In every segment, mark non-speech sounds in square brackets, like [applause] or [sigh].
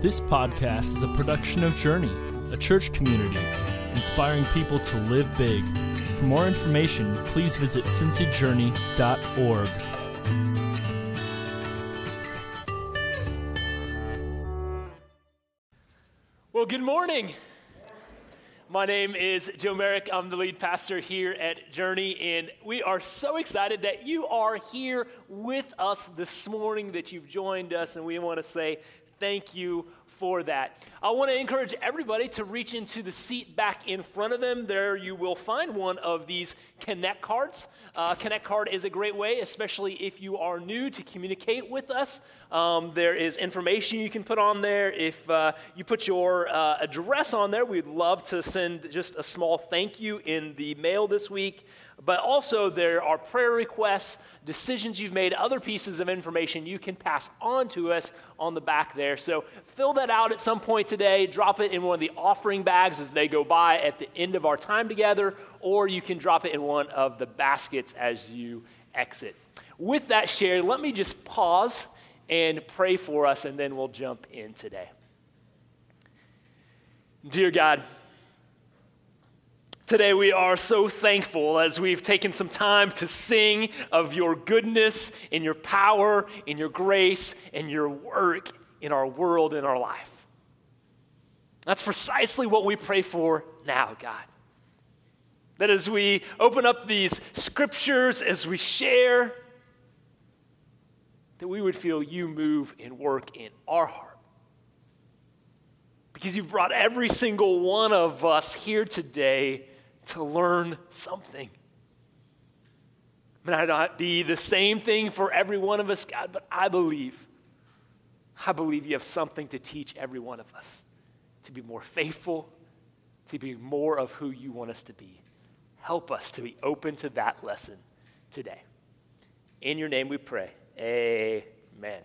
This podcast is a production of Journey, a church community inspiring people to live big. For more information, please visit cincyjourney.org. Well, good morning. My name is Joe Merrick. I'm the lead pastor here at Journey, and we are so excited that you are here with us this morning, that you've joined us, and we want to say thank you for that. I want to encourage everybody to reach into the seat back in front of them. There you will find one of these Connect cards. Uh, Connect card is a great way, especially if you are new to communicate with us. Um, there is information you can put on there. If uh, you put your uh, address on there, we'd love to send just a small thank you in the mail this week. But also, there are prayer requests, decisions you've made, other pieces of information you can pass on to us on the back there. So, fill that out at some point today. Drop it in one of the offering bags as they go by at the end of our time together, or you can drop it in one of the baskets as you exit. With that shared, let me just pause and pray for us, and then we'll jump in today. Dear God, Today, we are so thankful as we've taken some time to sing of your goodness and your power and your grace and your work in our world and our life. That's precisely what we pray for now, God. That as we open up these scriptures, as we share, that we would feel you move and work in our heart. Because you've brought every single one of us here today to learn something. It might not be the same thing for every one of us, God, but I believe, I believe you have something to teach every one of us to be more faithful, to be more of who you want us to be. Help us to be open to that lesson today. In your name we pray. Amen.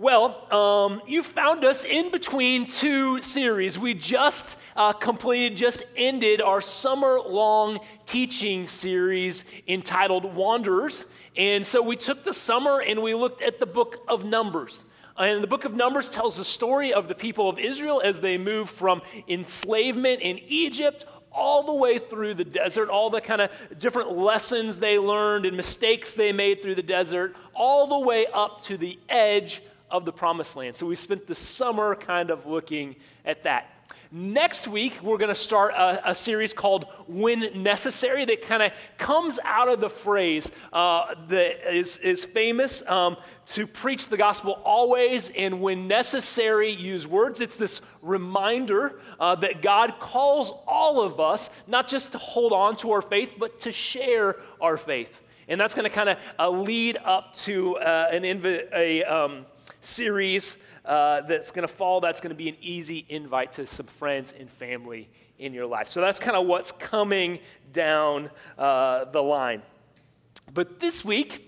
Well, um, you found us in between two series. We just uh, completed, just ended our summer long teaching series entitled Wanderers. And so we took the summer and we looked at the book of Numbers. And the book of Numbers tells the story of the people of Israel as they move from enslavement in Egypt all the way through the desert, all the kind of different lessons they learned and mistakes they made through the desert, all the way up to the edge of the promised land. So we spent the summer kind of looking at that. Next week, we're going to start a, a, series called When Necessary that kind of comes out of the phrase uh, that is, is famous um, to preach the gospel always and when necessary, use words. It's this reminder uh, that God calls all of us not just to hold on to our faith, but to share our faith. And that's going to kind of uh, lead up to uh, an inv- a. Um, series uh, that's going to follow. That's going to be an easy invite to some friends and family in your life. So that's kind of what's coming down uh, the line. But this week,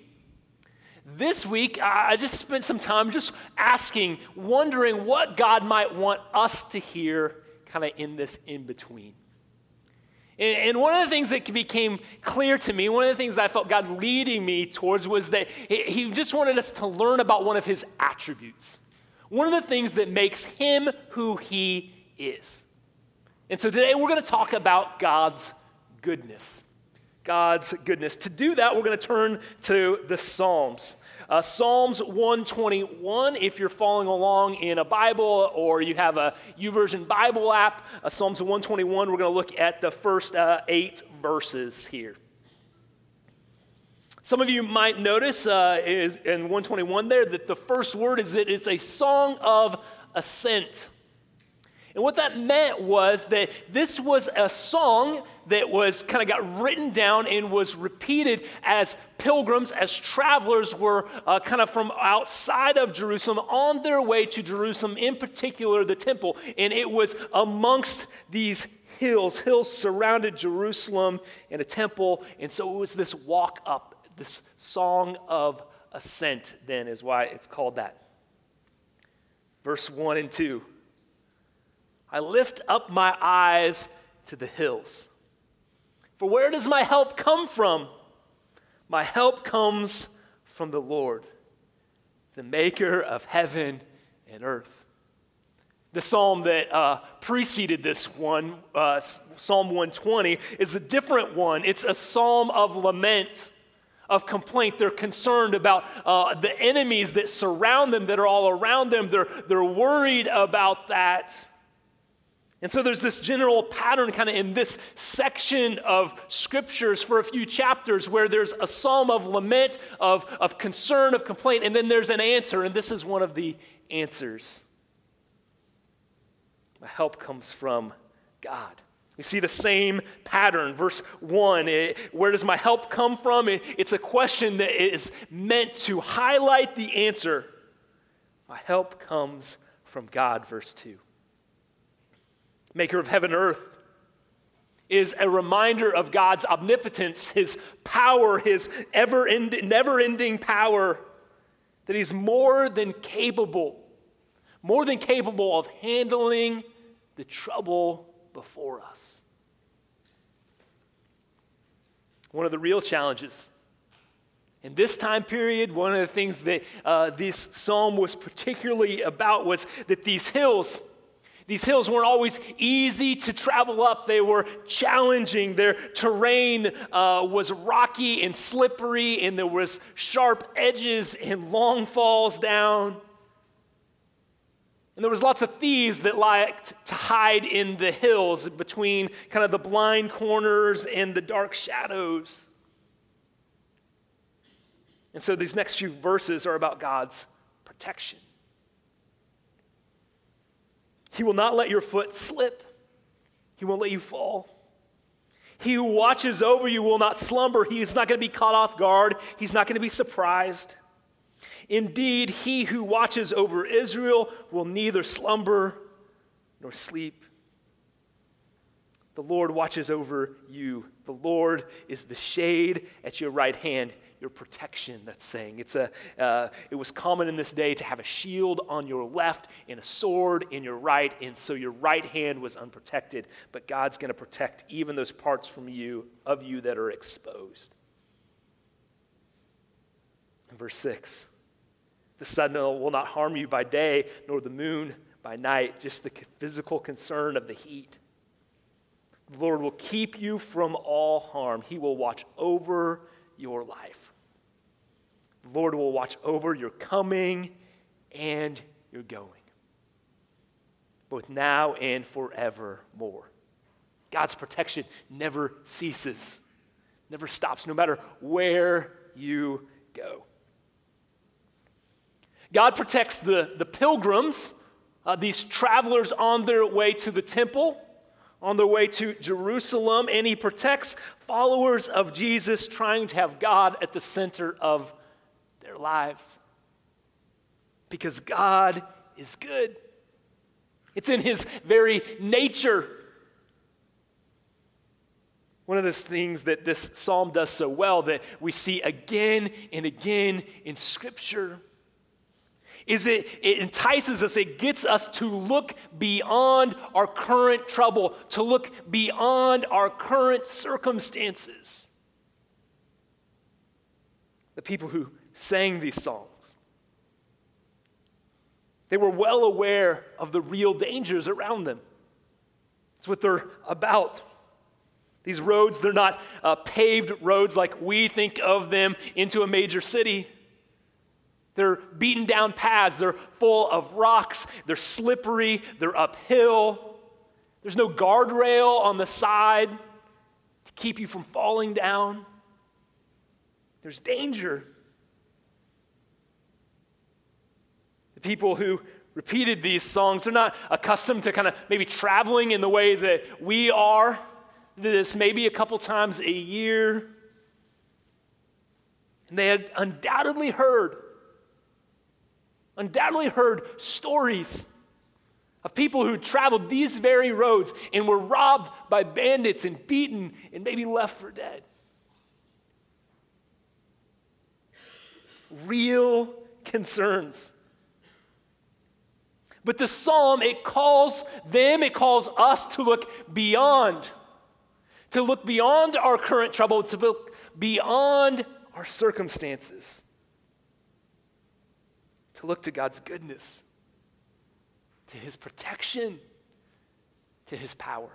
this week, I just spent some time just asking, wondering what God might want us to hear kind of in this in between. And one of the things that became clear to me, one of the things that I felt God leading me towards was that He just wanted us to learn about one of His attributes. One of the things that makes Him who He is. And so today we're going to talk about God's goodness. God's goodness. To do that, we're going to turn to the Psalms. Uh, Psalms 121, if you're following along in a Bible or you have a YouVersion Bible app, uh, Psalms 121, we're going to look at the first uh, eight verses here. Some of you might notice uh, in 121 there that the first word is that it's a song of ascent. And what that meant was that this was a song that was kind of got written down and was repeated as pilgrims, as travelers were uh, kind of from outside of Jerusalem on their way to Jerusalem, in particular the temple. And it was amongst these hills. Hills surrounded Jerusalem and a temple. And so it was this walk up, this song of ascent, then, is why it's called that. Verse 1 and 2. I lift up my eyes to the hills. For where does my help come from? My help comes from the Lord, the maker of heaven and earth. The psalm that uh, preceded this one, uh, Psalm 120, is a different one. It's a psalm of lament, of complaint. They're concerned about uh, the enemies that surround them, that are all around them. They're, they're worried about that. And so there's this general pattern kind of in this section of scriptures for a few chapters where there's a psalm of lament, of, of concern, of complaint, and then there's an answer, and this is one of the answers. My help comes from God. We see the same pattern. Verse 1 it, Where does my help come from? It, it's a question that is meant to highlight the answer. My help comes from God. Verse 2. Maker of heaven and earth is a reminder of God's omnipotence, his power, his ever never ending power, that he's more than capable, more than capable of handling the trouble before us. One of the real challenges in this time period, one of the things that uh, this psalm was particularly about was that these hills, these hills weren't always easy to travel up. They were challenging. Their terrain uh, was rocky and slippery, and there was sharp edges and long falls down. And there was lots of thieves that liked to hide in the hills between kind of the blind corners and the dark shadows. And so these next few verses are about God's protection. He will not let your foot slip. He won't let you fall. He who watches over you will not slumber. He is not going to be caught off guard. He's not going to be surprised. Indeed, he who watches over Israel will neither slumber nor sleep. The Lord watches over you. The Lord is the shade at your right hand, your protection, that's saying. It's a, uh, it was common in this day to have a shield on your left and a sword in your right, and so your right hand was unprotected. But God's going to protect even those parts from you, of you that are exposed. verse 6 the sun will not harm you by day, nor the moon by night, just the physical concern of the heat. The Lord will keep you from all harm. He will watch over your life. The Lord will watch over your coming and your going, both now and forevermore. God's protection never ceases, never stops, no matter where you go. God protects the, the pilgrims, uh, these travelers on their way to the temple, on their way to Jerusalem, and He protects followers of Jesus trying to have God at the center of lives. Because God is good, it's in His very nature. One of the things that this psalm does so well that we see again and again in Scripture is it, it entices us, it gets us to look beyond our current trouble, to look beyond our current circumstances. The people who sang these songs, they were well aware of the real dangers around them. It's what they're about. These roads, they're not uh, paved roads like we think of them into a major city. They're beaten down paths. They're full of rocks. They're slippery. They're uphill. There's no guardrail on the side to keep you from falling down. There's danger. People who repeated these songs, they're not accustomed to kind of maybe traveling in the way that we are. This maybe a couple times a year. And they had undoubtedly heard undoubtedly heard stories of people who traveled these very roads and were robbed by bandits and beaten and maybe left for dead. Real concerns. But the psalm, it calls them, it calls us to look beyond, to look beyond our current trouble, to look beyond our circumstances to look to God's goodness, to his protection, to his power.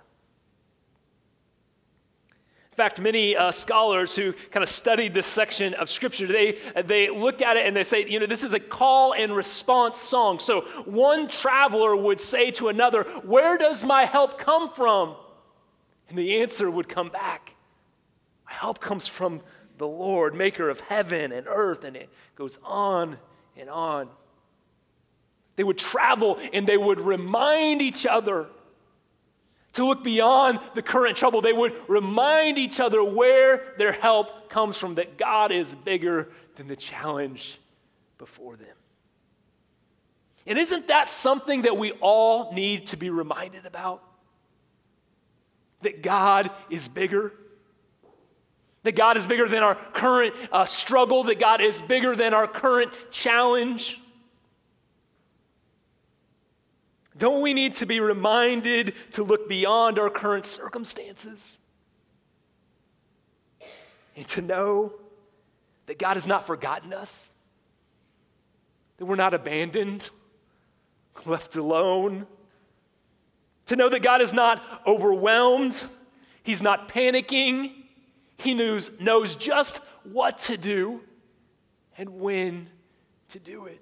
In fact, many uh, scholars who kind of studied this section of Scripture, they, they look at it and they say, you know, this is a call and response song. So one traveler would say to another, Where does my help come from? And the answer would come back My help comes from the Lord, maker of heaven and earth. And it goes on and on. They would travel and they would remind each other to look beyond the current trouble. They would remind each other where their help comes from, that God is bigger than the challenge before them. And isn't that something that we all need to be reminded about? That God is bigger. That God is bigger than our current uh, struggle, that God is bigger than our current challenge. Don't we need to be reminded to look beyond our current circumstances and to know that God has not forgotten us, that we're not abandoned, left alone, to know that God is not overwhelmed, He's not panicking, He knows, knows just what to do and when to do it.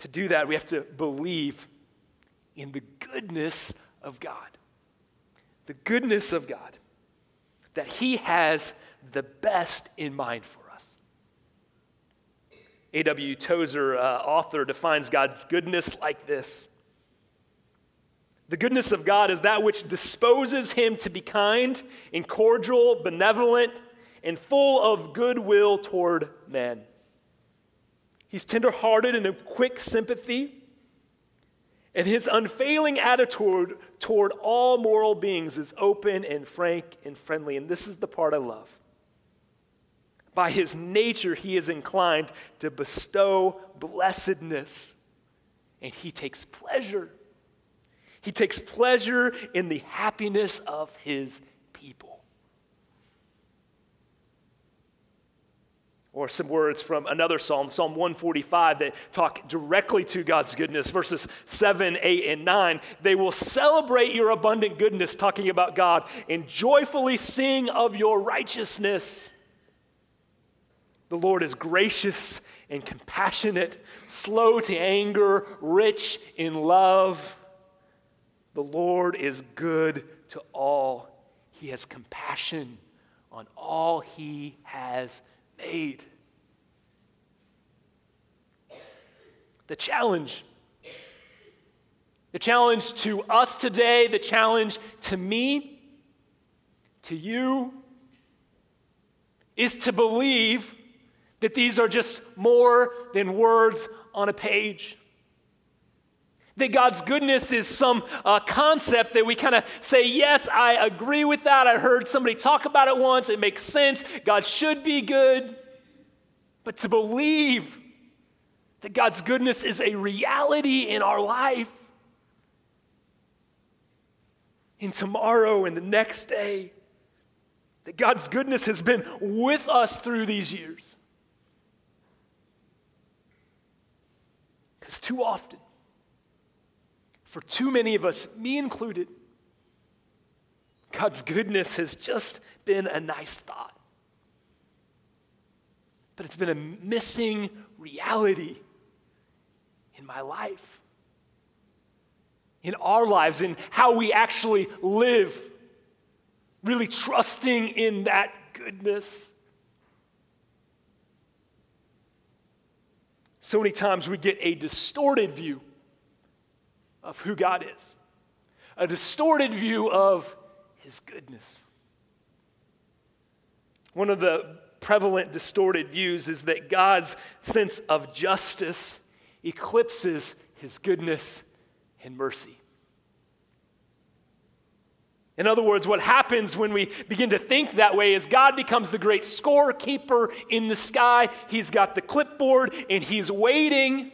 To do that, we have to believe in the goodness of God. The goodness of God. That He has the best in mind for us. A.W. Tozer, uh, author, defines God's goodness like this The goodness of God is that which disposes Him to be kind and cordial, benevolent, and full of goodwill toward men. He's tenderhearted and of quick sympathy. And his unfailing attitude toward all moral beings is open and frank and friendly. And this is the part I love. By his nature, he is inclined to bestow blessedness, and he takes pleasure. He takes pleasure in the happiness of his people. Or some words from another psalm, Psalm 145, that talk directly to God's goodness, verses 7, 8, and 9. They will celebrate your abundant goodness, talking about God, and joyfully sing of your righteousness. The Lord is gracious and compassionate, slow to anger, rich in love. The Lord is good to all. He has compassion on all he has made. the challenge. The challenge to us today, the challenge to me, to you, is to believe that these are just more than words on a page. That God's goodness is some uh, concept that we kind of say, Yes, I agree with that. I heard somebody talk about it once. It makes sense. God should be good. But to believe that God's goodness is a reality in our life. In tomorrow and the next day, that God's goodness has been with us through these years. Because too often, for too many of us, me included, God's goodness has just been a nice thought. But it's been a missing reality in my life, in our lives, in how we actually live, really trusting in that goodness. So many times we get a distorted view of who God is, a distorted view of His goodness. One of the prevalent distorted views is that God's sense of justice eclipses his goodness and mercy. In other words, what happens when we begin to think that way is God becomes the great scorekeeper in the sky. He's got the clipboard and he's waiting.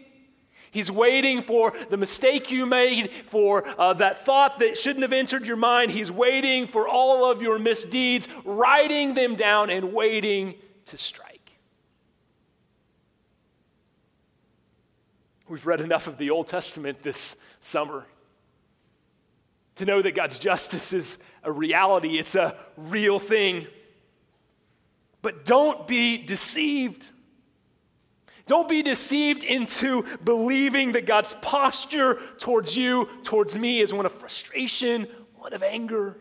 He's waiting for the mistake you made, for uh, that thought that shouldn't have entered your mind. He's waiting for all of your misdeeds, writing them down and waiting to strike. We've read enough of the Old Testament this summer to know that God's justice is a reality, it's a real thing. But don't be deceived. Don't be deceived into believing that God's posture towards you, towards me, is one of frustration, one of anger.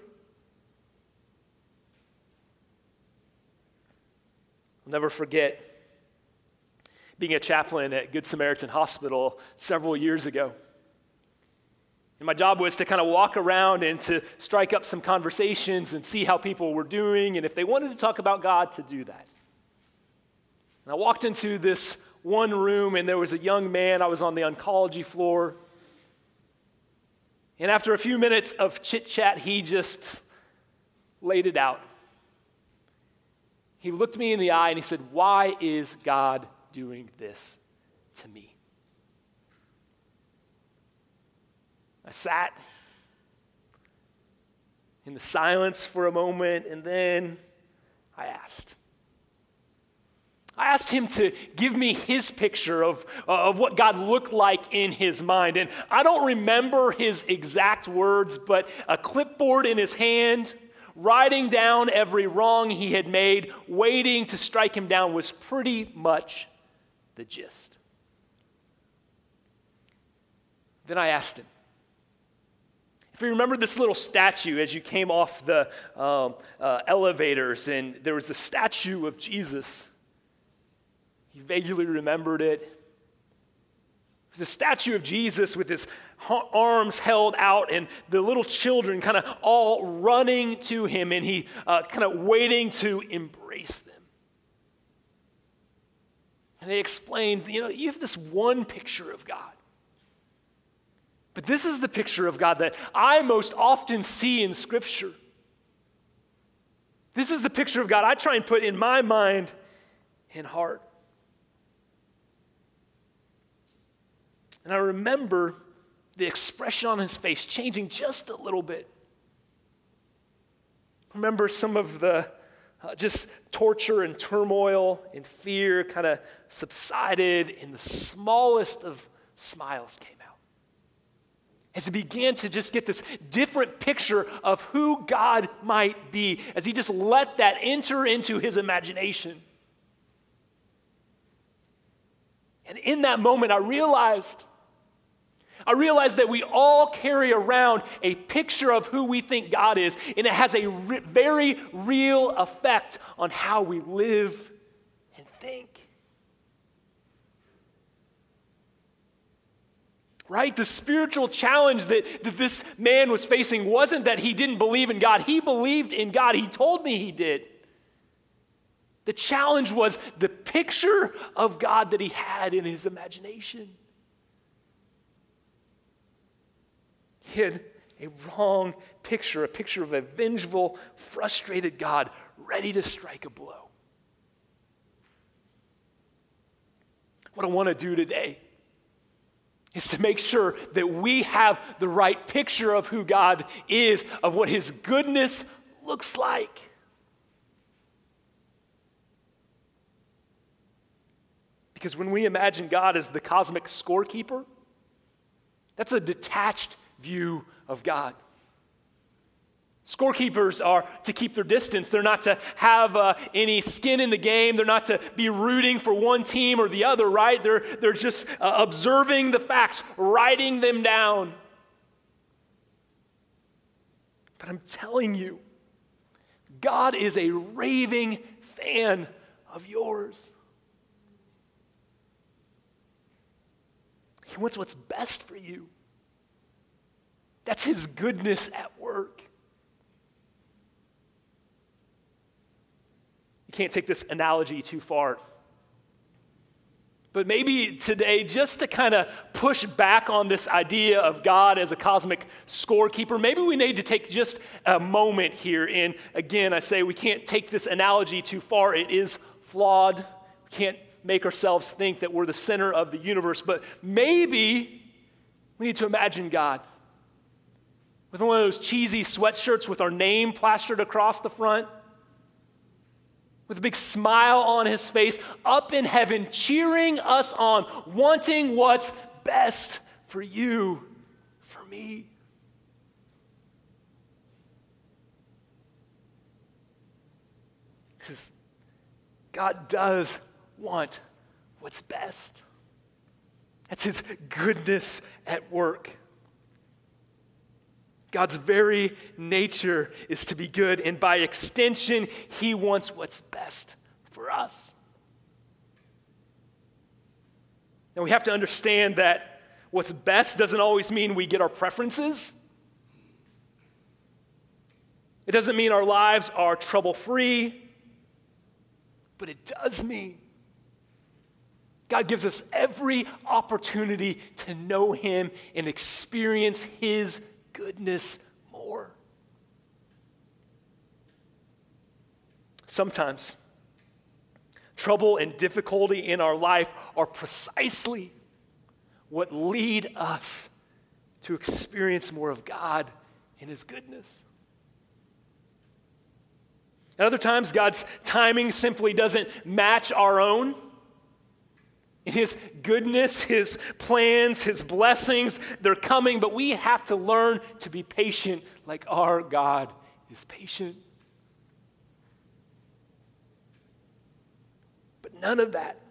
I'll never forget being a chaplain at Good Samaritan Hospital several years ago. And my job was to kind of walk around and to strike up some conversations and see how people were doing, and if they wanted to talk about God, to do that. And I walked into this one room, and there was a young man. I was on the oncology floor. And after a few minutes of chit chat, he just laid it out. He looked me in the eye and he said, Why is God doing this to me? I sat in the silence for a moment and then I asked. I asked him to give me his picture of, uh, of what God looked like in his mind. And I don't remember his exact words, but a clipboard in his hand, writing down every wrong he had made, waiting to strike him down was pretty much the gist. Then I asked him, if you remember this little statue as you came off the um, uh, elevators, and there was the statue of Jesus, he vaguely remembered it. It was a statue of Jesus with his arms held out, and the little children kind of all running to him, and he uh, kind of waiting to embrace them. And they explained, you know, you have this one picture of God. But this is the picture of God that I most often see in Scripture. This is the picture of God I try and put in my mind and heart. And I remember the expression on his face changing just a little bit. Remember some of the uh, just torture and turmoil and fear kind of subsided, and the smallest of smiles came out. As he began to just get this different picture of who God might be, as he just let that enter into his imagination. And in that moment, I realized I realize that we all carry around a picture of who we think God is, and it has a re- very real effect on how we live and think. Right? The spiritual challenge that, that this man was facing wasn't that he didn't believe in God, he believed in God. He told me he did. The challenge was the picture of God that he had in his imagination. Had a wrong picture, a picture of a vengeful, frustrated God ready to strike a blow. What I want to do today is to make sure that we have the right picture of who God is, of what His goodness looks like. Because when we imagine God as the cosmic scorekeeper, that's a detached view of God. Scorekeepers are to keep their distance. They're not to have uh, any skin in the game. They're not to be rooting for one team or the other, right? They're, they're just uh, observing the facts, writing them down. But I'm telling you, God is a raving fan of yours. He wants what's best for you. That's His goodness at work. You can't take this analogy too far. But maybe today, just to kind of push back on this idea of God as a cosmic scorekeeper, maybe we need to take just a moment here. And again, I say we can't take this analogy too far, it is flawed. We can't make ourselves think that we're the center of the universe. But maybe we need to imagine God with one of those cheesy sweatshirts with our name plastered across the front, with a big smile on his face, up in heaven, cheering us on, wanting what's best for you, for me. Because God does want what's best. That's His goodness at work. God's very nature is to be good, and by extension, He wants what's best for us. Now, we have to understand that what's best doesn't always mean we get our preferences. It doesn't mean our lives are trouble free, but it does mean God gives us every opportunity to know Him and experience His goodness more. Sometimes, trouble and difficulty in our life are precisely what lead us to experience more of God and His goodness. At other times, God's timing simply doesn't match our own. In His goodness, His plans, His blessings, they're coming, but we have to learn to be patient like our God is patient. But none of that,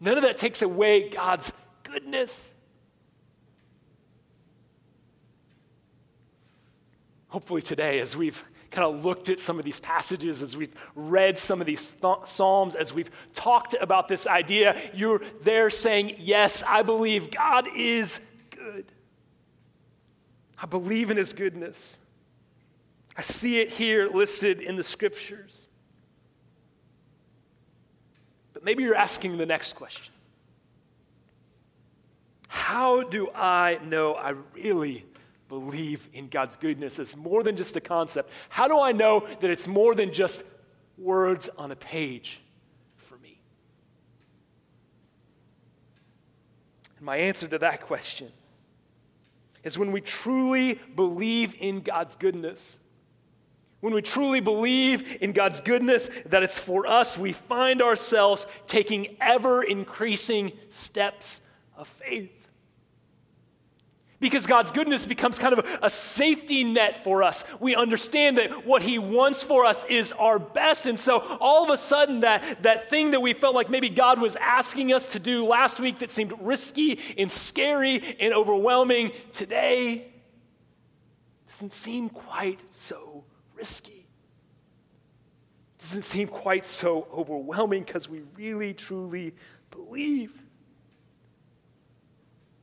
none of that takes away God's goodness. Hopefully, today, as we've kind of looked at some of these passages, as we've read some of these th- Psalms, as we've talked about this idea, you're there saying, Yes, I believe God is good. I believe in his goodness. I see it here listed in the scriptures. But maybe you're asking the next question How do I know I really believe in God's goodness as more than just a concept? How do I know that it's more than just words on a page for me? And my answer to that [laughs] question is when we truly believe in God's goodness. When we truly believe in God's goodness, that it's for us, we find ourselves taking ever increasing steps of faith. Because God's goodness becomes kind of a safety net for us. We understand that what He wants for us is our best. And so all of a sudden, that, that thing that we felt like maybe God was asking us to do last week that seemed risky and scary and overwhelming, today doesn't seem quite so risky. Doesn't seem quite so overwhelming because we really, truly believe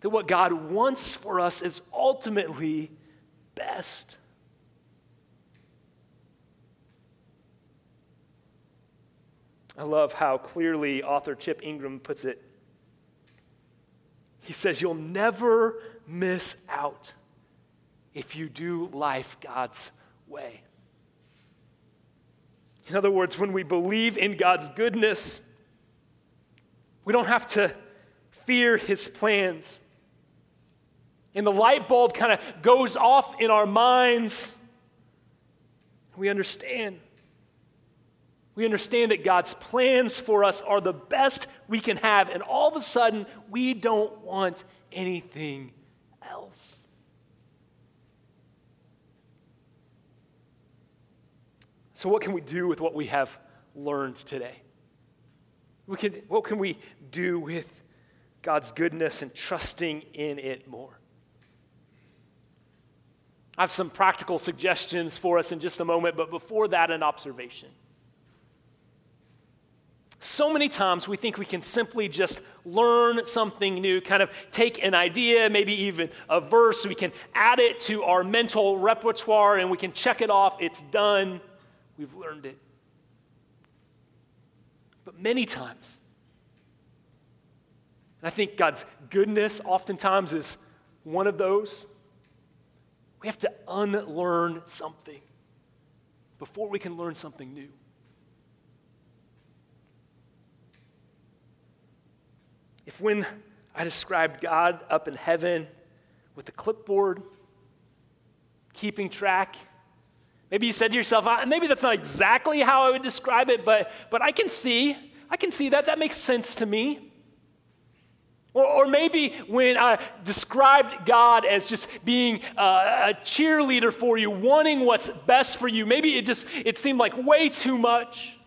that what God wants for us is ultimately best. I love how clearly author Chip Ingram puts it. He says, You'll never miss out if you do life God's way. In other words, when we believe in God's goodness, we don't have to fear his plans. And the light bulb kind of goes off in our minds. We understand. We understand that God's plans for us are the best we can have, and all of a sudden, we don't want anything else. So, what can we do with what we have learned today? We can, what can we do with God's goodness and trusting in it more? I have some practical suggestions for us in just a moment, but before that, an observation. So many times we think we can simply just learn something new, kind of take an idea, maybe even a verse, we can add it to our mental repertoire and we can check it off. It's done. We've learned it. But many times, and I think God's goodness oftentimes is one of those we have to unlearn something before we can learn something new. If when I described God up in heaven with a clipboard, keeping track, maybe you said to yourself, maybe that's not exactly how I would describe it, but, but I can see, I can see that. That makes sense to me. Or, or maybe when I described God as just being uh, a cheerleader for you, wanting what's best for you, maybe it just it seemed like way too much.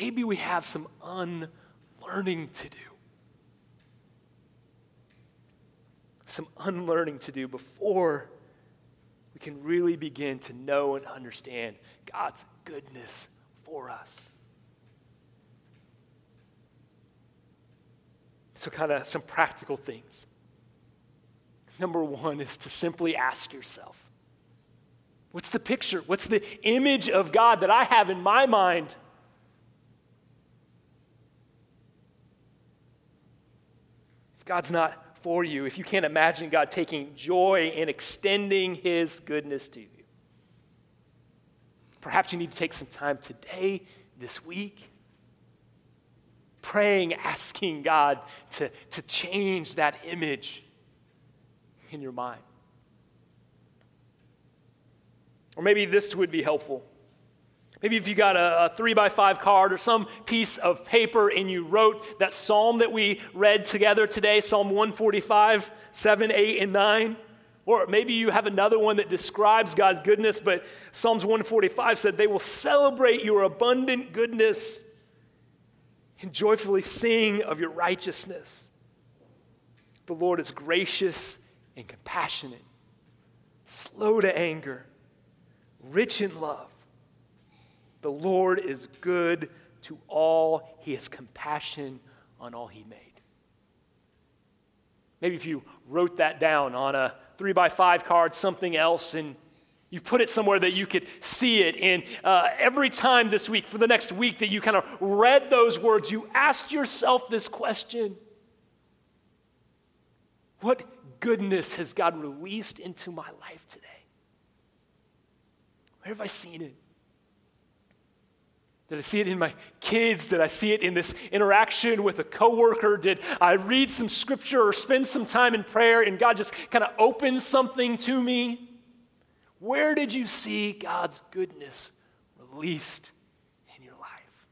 Maybe we have some unlearning to do. Some unlearning to do before we can really begin to know and understand God's goodness for us. So, kind of some practical things. Number one is to simply ask yourself what's the picture? What's the image of God that I have in my mind? If God's not for you, if you can't imagine God taking joy in extending his goodness to you, perhaps you need to take some time today, this week, praying, asking God to, to change that image in your mind. Or maybe this would be helpful. Maybe if you got a, a, three by five card or some piece of paper and you wrote that psalm that we read together today, Psalm 145, 7, 8, and 9. Or maybe you have another one that describes God's goodness, but Psalms 145 said, They will celebrate your abundant goodness and joyfully sing of your righteousness. The Lord is gracious and compassionate, slow to anger, rich in love. The Lord is good to all, He has compassion on all He made. Maybe if you wrote that down on a three by five card, something else, and you put it somewhere that you could see it. And uh, every time this week, for the next week, that you kind of read those words, you asked yourself this question What goodness has God released into my life today? Where have I seen it? Did I see it in my kids? Did I see it in this interaction with a coworker? Did I read some scripture or spend some time in prayer and God just kind of opened something to me? Where did you see God's goodness released in your life?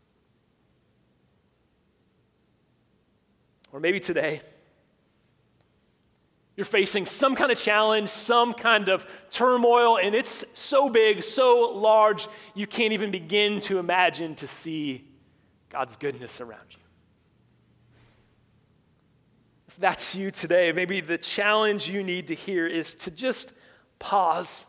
Or maybe today, you're facing some kind of challenge, some kind of turmoil, and it's so big, so large, you can't even begin to imagine to see God's goodness around you. If that's you today, maybe the challenge you need to hear is to just pause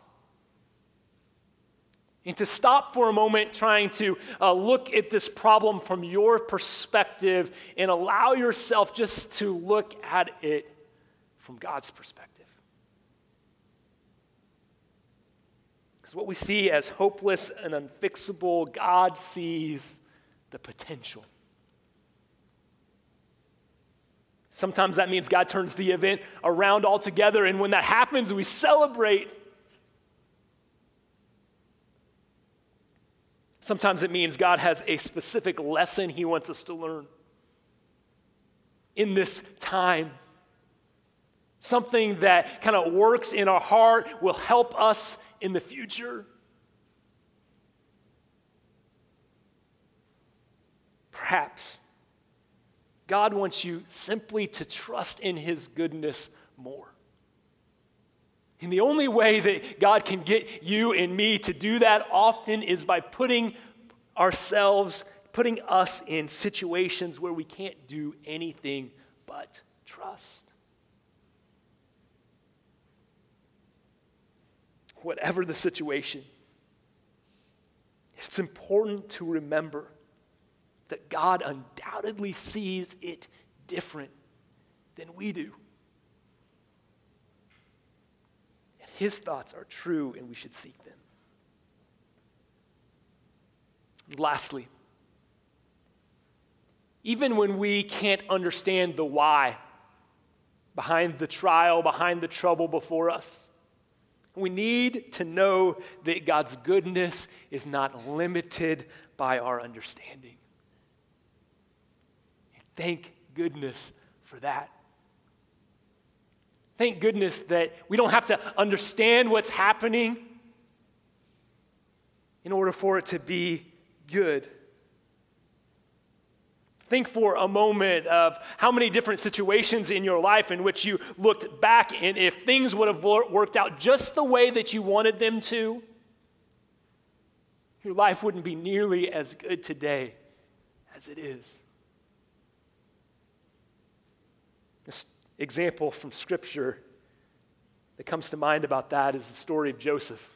and to stop for a moment trying to uh, look at this problem from your perspective and allow yourself just to look at it from God's perspective. Because what we see as hopeless and unfixable, God sees the potential. Sometimes that means God turns the event around altogether, and when that happens, we celebrate. Sometimes it means God has a specific lesson He wants us to learn in this time. Something that kind of works in our heart will help us in the future. Perhaps God wants you simply to trust in His goodness more. And the only way that God can get you and me to do that often is by putting ourselves, putting us in situations where we can't do anything but trust. Whatever the situation, it's important to remember that God undoubtedly sees it different than we do. His thoughts are true, and we should seek them. Lastly, even when we can't understand the why behind the trial, behind the trouble before us, we need to know that God's goodness is not limited by our understanding. Thank goodness for that. Thank goodness that we don't have to understand what's happening in order for it to be good. Think for a moment of how many different situations in your life in which you looked back and if things would have worked out just the way that you wanted them to, your life wouldn't be nearly as good today as it is. Example from Scripture that comes to mind about that is the story of Joseph.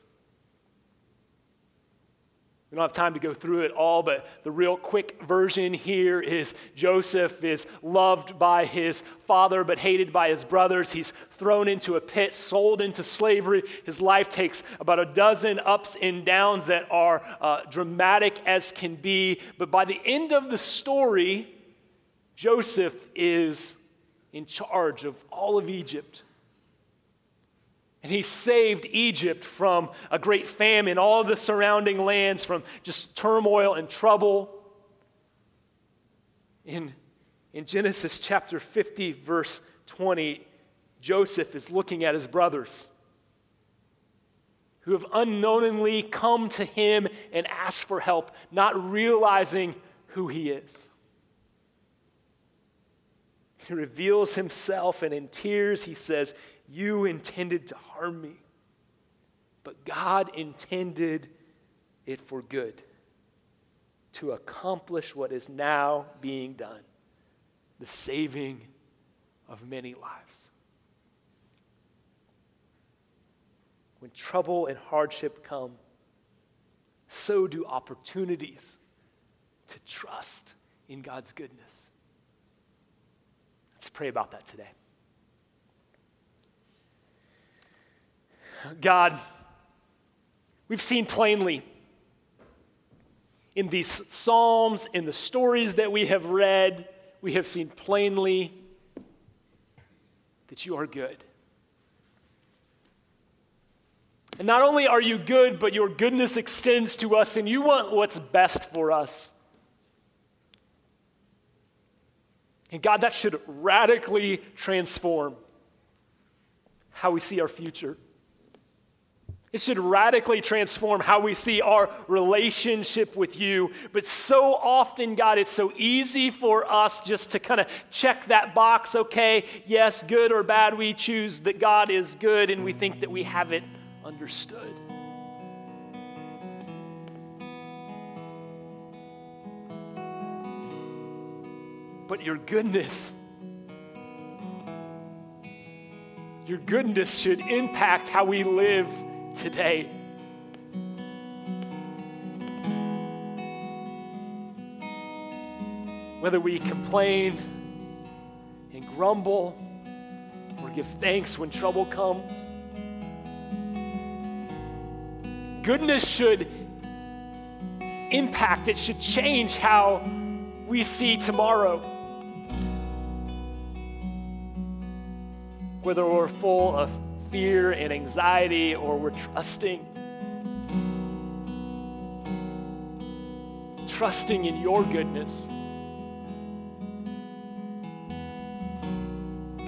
We don't have time to go through it all, but the real quick version here is Joseph is loved by his father but hated by his brothers. He's thrown into a pit, sold into slavery. His life takes about a dozen ups and downs that are uh, dramatic as can be. But by the end of the story, Joseph is in charge of all of Egypt. And he saved Egypt from a great famine, all the surrounding lands from just turmoil and trouble. In, in Genesis chapter 50, verse 20, Joseph is looking at his brothers who have unknowingly come to him and asked for help, not realizing who he is. He reveals himself, and in tears, he says, you intended to harm me, but God intended it for good to accomplish what is now being done the saving of many lives. When trouble and hardship come, so do opportunities to trust in God's goodness. Let's pray about that today. God, we've seen plainly in these Psalms, in the stories that we have read, we have seen plainly that you are good. And not only are you good, but your goodness extends to us, and you want what's best for us. And God, that should radically transform how we see our future. It should radically transform how we see our relationship with you. But so often, God, it's so easy for us just to kind of check that box okay, yes, good or bad, we choose that God is good, and we think that we have it understood. But your goodness, your goodness should impact how we live today. Whether we complain and grumble or give thanks when trouble comes, goodness should impact, it should change how we see tomorrow. Whether we're full of fear and anxiety or we're trusting. Trusting in your goodness.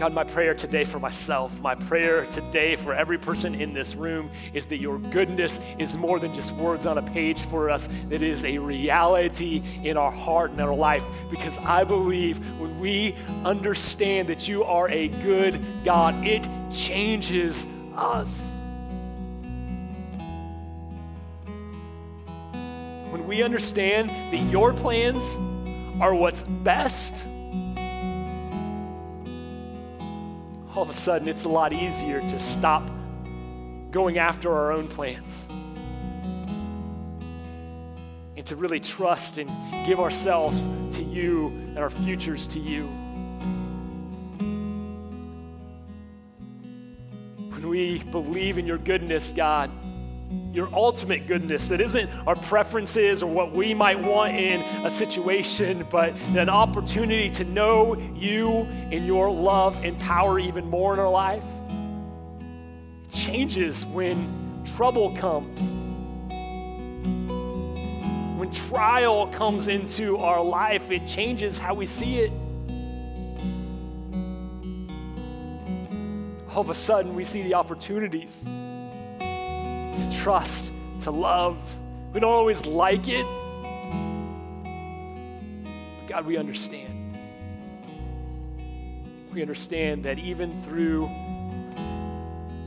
God, my prayer today for myself, my prayer today for every person in this room is that your goodness is more than just words on a page for us, that it is a reality in our heart and our life. Because I believe when we understand that you are a good God, it changes us. When we understand that your plans are what's best, all of a sudden it's a lot easier to stop going after our own plans and to really trust and give ourselves to you and our futures to you. When we believe in your goodness, God, your ultimate goodness that isn't our preferences or what we might want in a situation, but an opportunity to know you and your love and power even more in our life. It changes when trouble comes. When trial comes into our life, it changes how we see it. All of a sudden, we see the opportunities trust, to love. We don't always like it. But God, we understand. We understand that even through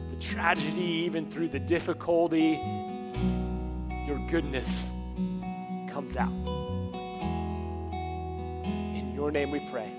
the tragedy, even through the difficulty, your goodness comes out. In your name we pray.